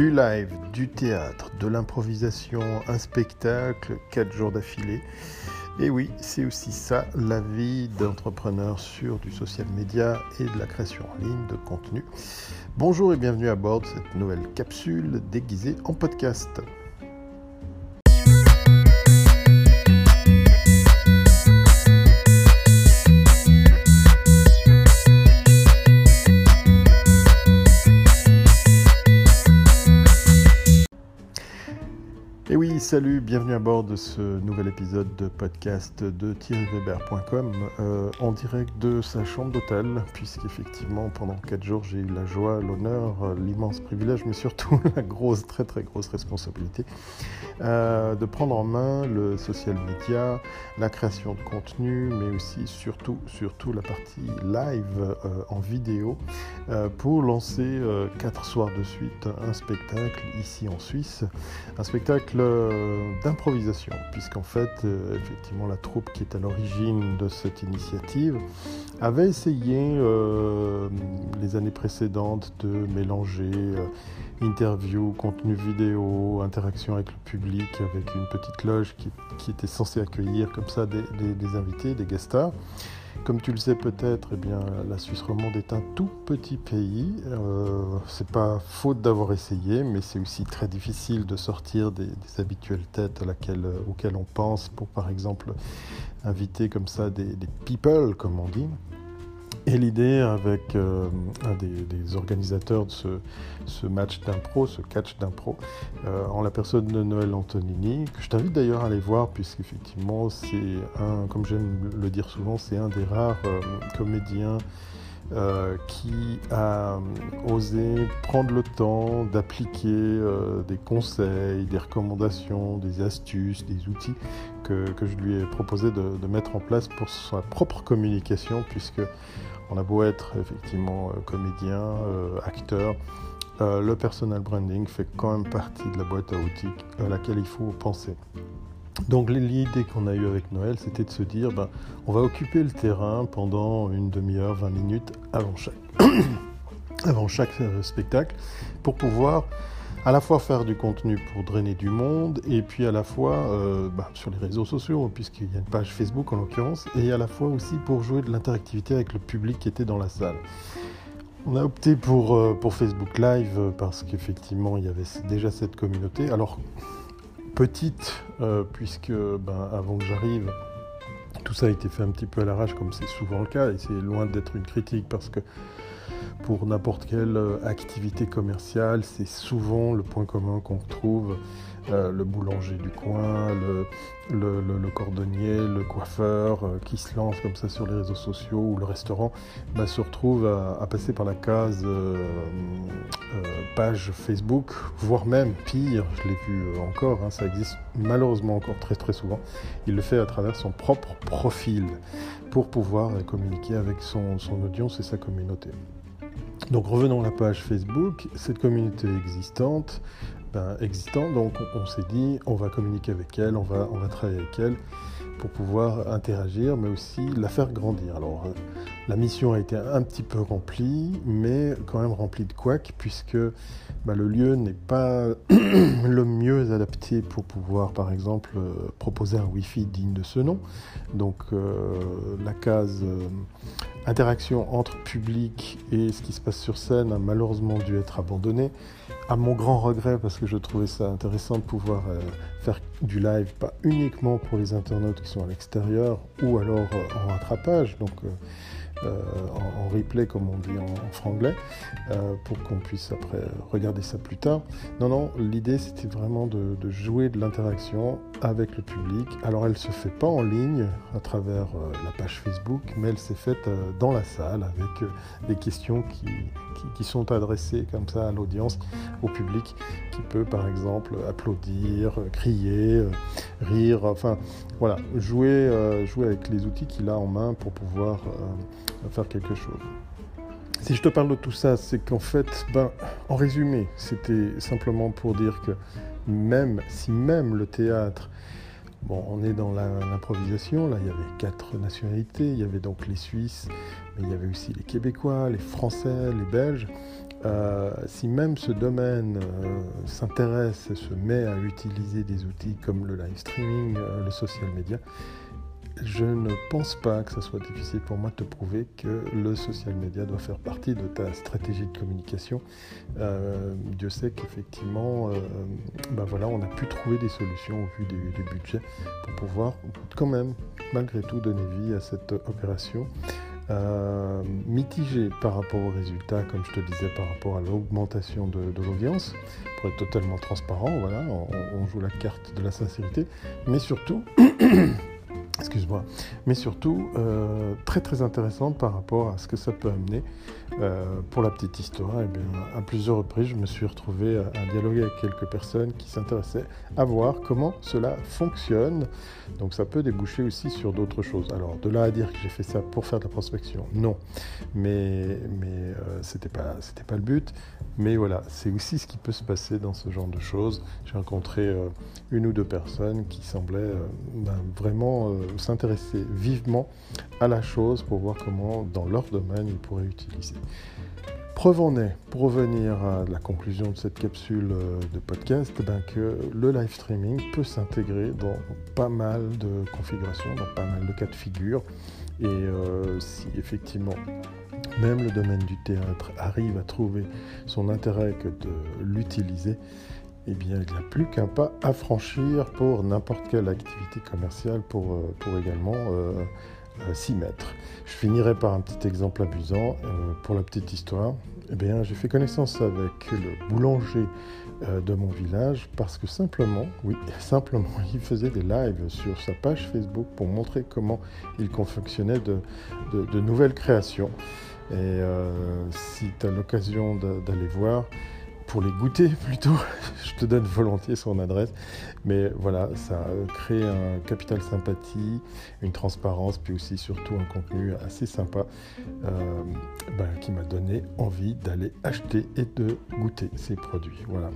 Du live, du théâtre, de l'improvisation, un spectacle, quatre jours d'affilée. Et oui, c'est aussi ça, la vie d'entrepreneur sur du social media et de la création en ligne de contenu. Bonjour et bienvenue à bord de cette nouvelle capsule déguisée en podcast. Salut, bienvenue à bord de ce nouvel épisode de podcast de thierryweber.com euh, en direct de sa chambre d'hôtel, puisqu'effectivement pendant 4 jours j'ai eu la joie, l'honneur, euh, l'immense privilège, mais surtout la grosse, très très grosse responsabilité euh, de prendre en main le social media, la création de contenu, mais aussi surtout, surtout la partie live en vidéo pour lancer 4 soirs de suite un spectacle ici en Suisse, un spectacle d'improvisation, puisqu'en fait, euh, effectivement, la troupe qui est à l'origine de cette initiative avait essayé euh, les années précédentes de mélanger euh, interview, contenu vidéo, interaction avec le public, avec une petite loge qui, était censée accueillir comme ça des, des invités, des guest stars. Comme tu le sais peut-être, eh la Suisse romande est un tout petit pays. Euh, c'est pas faute d'avoir essayé, mais c'est aussi très difficile de sortir des, habituelles têtes auxquelles on pense pour, par exemple, inviter comme ça des people, comme on dit. Et l'idée avec euh, un des, organisateurs de ce, match d'impro, ce catch d'impro, euh, en la personne de Noël Antonini, que je t'invite d'ailleurs à aller voir, puisqu'effectivement, c'est un, comme j'aime le dire souvent, c'est un des rares euh, comédiens qui a osé prendre le temps d'appliquer des conseils, des recommandations, des astuces, des outils que, je lui ai proposé de, de, mettre en place pour sa propre communication, puisque on a beau être effectivement euh, comédien, euh, acteur, euh, le personal branding fait quand même partie de la boîte à outils à laquelle il faut penser. Donc l'idée qu'on a eue avec Noël, c'était de se dire, ben, on va occuper le terrain pendant une demi-heure, 20 minutes avant chaque, avant chaque spectacle, pour pouvoir à la fois faire du contenu pour drainer du monde, et puis à la fois euh, bah, sur les réseaux sociaux, puisqu'il y a une page Facebook en l'occurrence, et à la fois aussi pour jouer de l'interactivité avec le public qui était dans la salle. On a opté pour, euh, pour Facebook Live parce qu'effectivement il y avait déjà cette communauté. Alors petite, euh, puisque ben, avant que j'arrive, tout ça a été fait un petit peu à l'arrache comme c'est souvent le cas, et c'est loin d'être une critique parce que pour n'importe quelle euh, activité commerciale, c'est souvent le point commun qu'on retrouve. Euh, le boulanger du coin, le, cordonnier, le coiffeur euh, qui se lance comme ça sur les réseaux sociaux ou le restaurant bah, se retrouve à, passer par la case page Facebook, voire même pire, je l'ai vu encore, hein, ça existe malheureusement encore très très souvent, il le fait à travers son propre profil pour pouvoir communiquer avec son audience et sa communauté. Donc revenons à la page Facebook, cette communauté existante, ben, donc on, s'est dit on va communiquer avec elle, on va travailler avec elle pour pouvoir interagir, mais aussi la faire grandir. Alors euh, la mission a été un petit peu remplie, mais quand même remplie de couacs, puisque ben, le lieu n'est pas le mieux adapté pour pouvoir, par exemple, euh, proposer un Wi-Fi digne de ce nom. Donc euh, la case interaction entre public et ce qui se passe sur scène a malheureusement dû être abandonnée. À mon grand regret, parce que je trouvais ça intéressant de pouvoir euh, faire du live, pas uniquement pour les internautes qui sont à l'extérieur ou alors euh, en rattrapage. Donc, euh, en, replay, comme on dit en, franglais, euh, pour qu'on puisse après regarder ça plus tard. Non, non, l'idée c'était vraiment de, jouer de l'interaction avec le public. Alors elle se fait pas en ligne à travers euh, la page Facebook, mais elle s'est faite dans la salle avec des questions qui, qui, sont adressées comme ça à l'audience, au public, qui peut par exemple applaudir, crier, rire, enfin voilà, jouer, jouer avec les outils qu'il a en main pour pouvoir faire quelque chose. Si je te parle de tout ça, c'est qu'en fait, ben, en résumé, c'était simplement pour dire que même si même le théâtre Bon, on est dans l'improvisation, là il y avait quatre nationalités, il y avait donc les Suisses, mais il y avait aussi les Québécois, les Français, les Belges. Euh, si même ce domaine euh, s'intéresse et se met à utiliser des outils comme le live streaming, euh, le social media, je ne pense pas que ce soit difficile pour moi de te prouver que le social media doit faire partie de ta stratégie de communication. Dieu sait qu'effectivement, ben voilà, on a pu trouver des solutions au vu du, du, budget pour pouvoir quand même, malgré tout, donner vie à cette opération. Euh, mitigé par rapport aux résultats, comme je te disais, par rapport à l'augmentation de, l'audience, pour être totalement transparent, voilà, on, joue la carte de la sincérité, mais surtout, excuse-moi, mais surtout euh, très très intéressant par rapport à ce que ça peut amener. Euh, pour la petite histoire, eh bien, à plusieurs reprises, je me suis retrouvé à, dialoguer avec quelques personnes qui s'intéressaient à voir comment cela fonctionne. Donc ça peut déboucher aussi sur d'autres choses. Alors de là à dire que j'ai fait ça pour faire de la prospection, non. Mais, mais euh, c'était pas le but. Mais voilà, c'est aussi ce qui peut se passer dans ce genre de choses. J'ai rencontré euh, une ou deux personnes qui semblaient ben, vraiment s'intéresser vivement à la chose pour voir comment, dans leur domaine, ils pourraient utiliser. Preuve en est, pour revenir à la conclusion de cette capsule euh, de podcast, eh ben, que le live streaming peut s'intégrer dans pas mal de configurations, dans pas mal de cas de figure. Et euh, si effectivement même le domaine du théâtre arrive à trouver son intérêt que de l'utiliser, eh bien, il n'y a plus qu'un pas à franchir pour n'importe quelle activité commerciale pour, euh, pour également 6 mètres. Je finirai par un petit exemple amusant euh, pour la petite histoire. Eh bien, j'ai fait connaissance avec le boulanger euh, de mon village parce que simplement, oui, simplement, il faisait des lives sur sa page Facebook pour montrer comment il confectionnait de, de, nouvelles créations. Et euh, si tu as l'occasion d'aller voir, pour les goûter plutôt. Je te donne volontiers son adresse. Mais voilà, ça crée un capital sympathie, une transparence, puis aussi surtout un contenu assez sympa euh, ben, qui m'a donné envie d'aller acheter et de goûter ces produits. Voilà.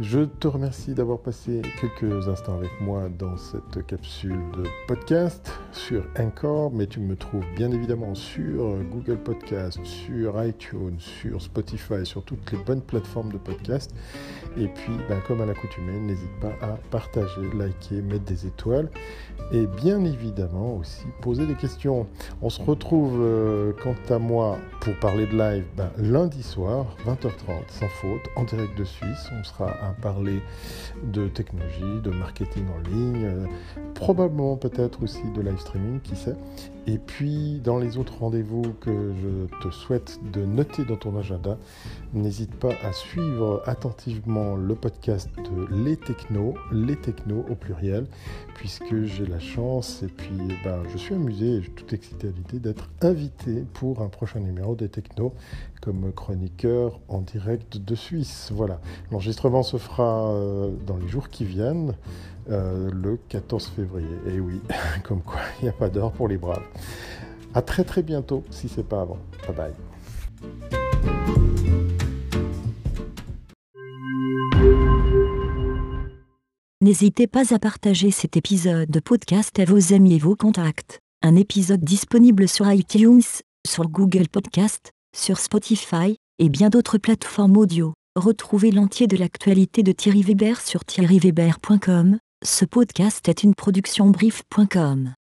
Je te remercie d'avoir passé quelques instants avec moi dans cette capsule de podcast sur Encore, mais tu me trouves bien évidemment sur Google Podcast, sur iTunes, sur Spotify, sur toutes les bonnes plateformes de podcast. Et puis, ben, comme à l'accoutumée, n'hésite pas à partager, liker, mettre des étoiles et bien évidemment aussi poser des questions. On se retrouve euh, quant à moi pour parler de live ben, lundi soir, 20h30, sans faute, en direct de Suisse. On sera à parler de technologie, de marketing en ligne, euh, probablement peut-être aussi de live streaming, qui sait. Et puis dans les autres rendez-vous que je te souhaite de noter dans ton agenda, n'hésite pas à suivre attentivement le podcast de Les Technos, Les Technos au pluriel, puisque j'ai la chance et puis ben, je suis amusé et tout excité à l'idée d'être invité pour un prochain numéro des Technos comme chroniqueur en direct de Suisse. Voilà, l'enregistrement se fera euh, dans les jours qui viennent. Euh, le 14 février. Et oui, comme quoi, il n'y a pas d'heure pour les braves. À très très bientôt, si c'est pas avant. Bye bye. N'hésitez pas à partager cet épisode de podcast à vos amis et vos contacts. Un épisode disponible sur iTunes, sur Google Podcast, sur Spotify, et bien d'autres plateformes audio. Retrouvez l'entier de l'actualité de Thierry Weber sur thierryweber.com ce podcast est une production brief.com.